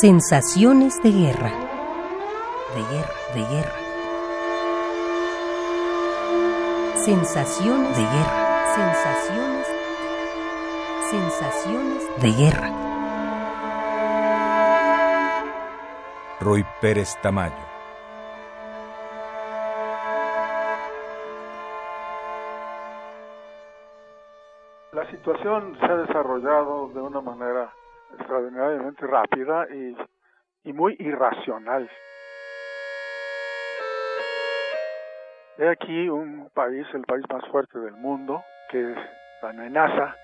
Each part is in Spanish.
Sensaciones de guerra. De guerra, de guerra. Sensaciones de guerra. Sensaciones. Sensaciones de guerra. Roy Pérez Tamayo. La situación se ha desarrollado de una manera extraordinariamente rápida y, y muy irracional. He aquí un país, el país más fuerte del mundo, que amenaza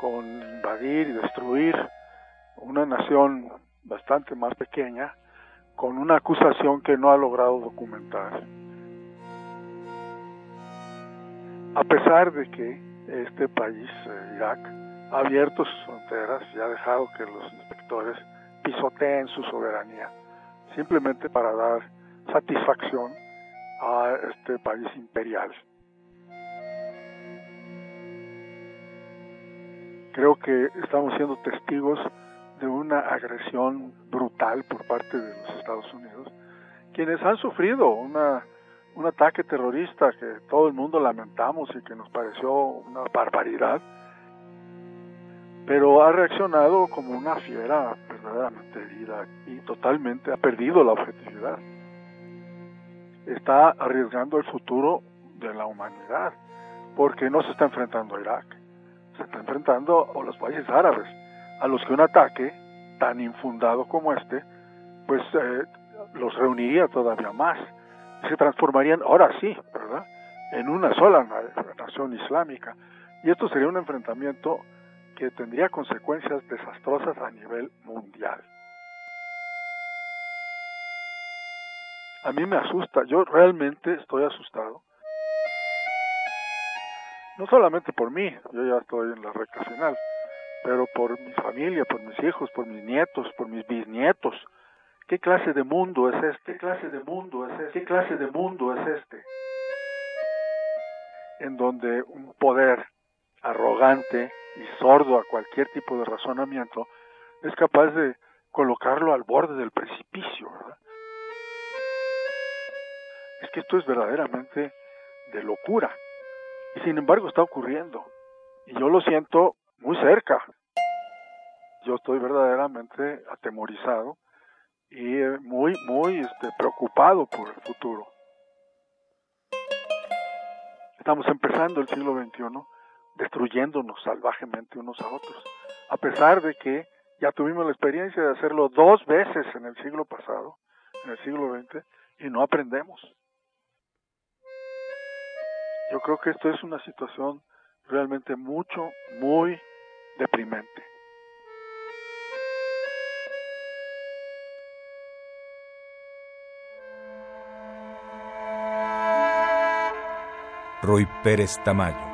con invadir y destruir una nación bastante más pequeña con una acusación que no ha logrado documentar. A pesar de que este país, eh, Irak, ha abierto sus fronteras y ha dejado que los inspectores pisoteen su soberanía, simplemente para dar satisfacción a este país imperial. Creo que estamos siendo testigos de una agresión brutal por parte de los Estados Unidos, quienes han sufrido una, un ataque terrorista que todo el mundo lamentamos y que nos pareció una barbaridad, pero ha reaccionado como una fiera verdaderamente herida y totalmente ha perdido la objetividad. Está arriesgando el futuro de la humanidad, porque no se está enfrentando a Irak, se está enfrentando a los países árabes, a los que un ataque tan infundado como este, pues eh, los reuniría todavía más. Se transformarían, ahora sí, ¿verdad?, en una sola nación islámica. Y esto sería un enfrentamiento que tendría consecuencias desastrosas a nivel mundial. A mí me asusta, yo realmente estoy asustado. No solamente por mí, yo ya estoy en la recta final, pero por mi familia, por mis hijos, por mis nietos, por mis bisnietos. ¿Qué clase de mundo es este? ¿Qué clase de mundo es este? ¿Qué clase de mundo es este? En donde un poder arrogante y sordo a cualquier tipo de razonamiento es capaz de colocarlo al borde del precipicio. Es que esto es verdaderamente de locura. Y sin embargo está ocurriendo. Y yo lo siento muy cerca. Yo estoy verdaderamente atemorizado y eh, muy, muy este, preocupado por el futuro. Estamos empezando el siglo XXI destruyéndonos salvajemente unos a otros, a pesar de que ya tuvimos la experiencia de hacerlo dos veces en el siglo pasado, en el siglo XX, y no aprendemos. Yo creo que esto es una situación realmente mucho, muy deprimente. Roy Pérez Tamayo.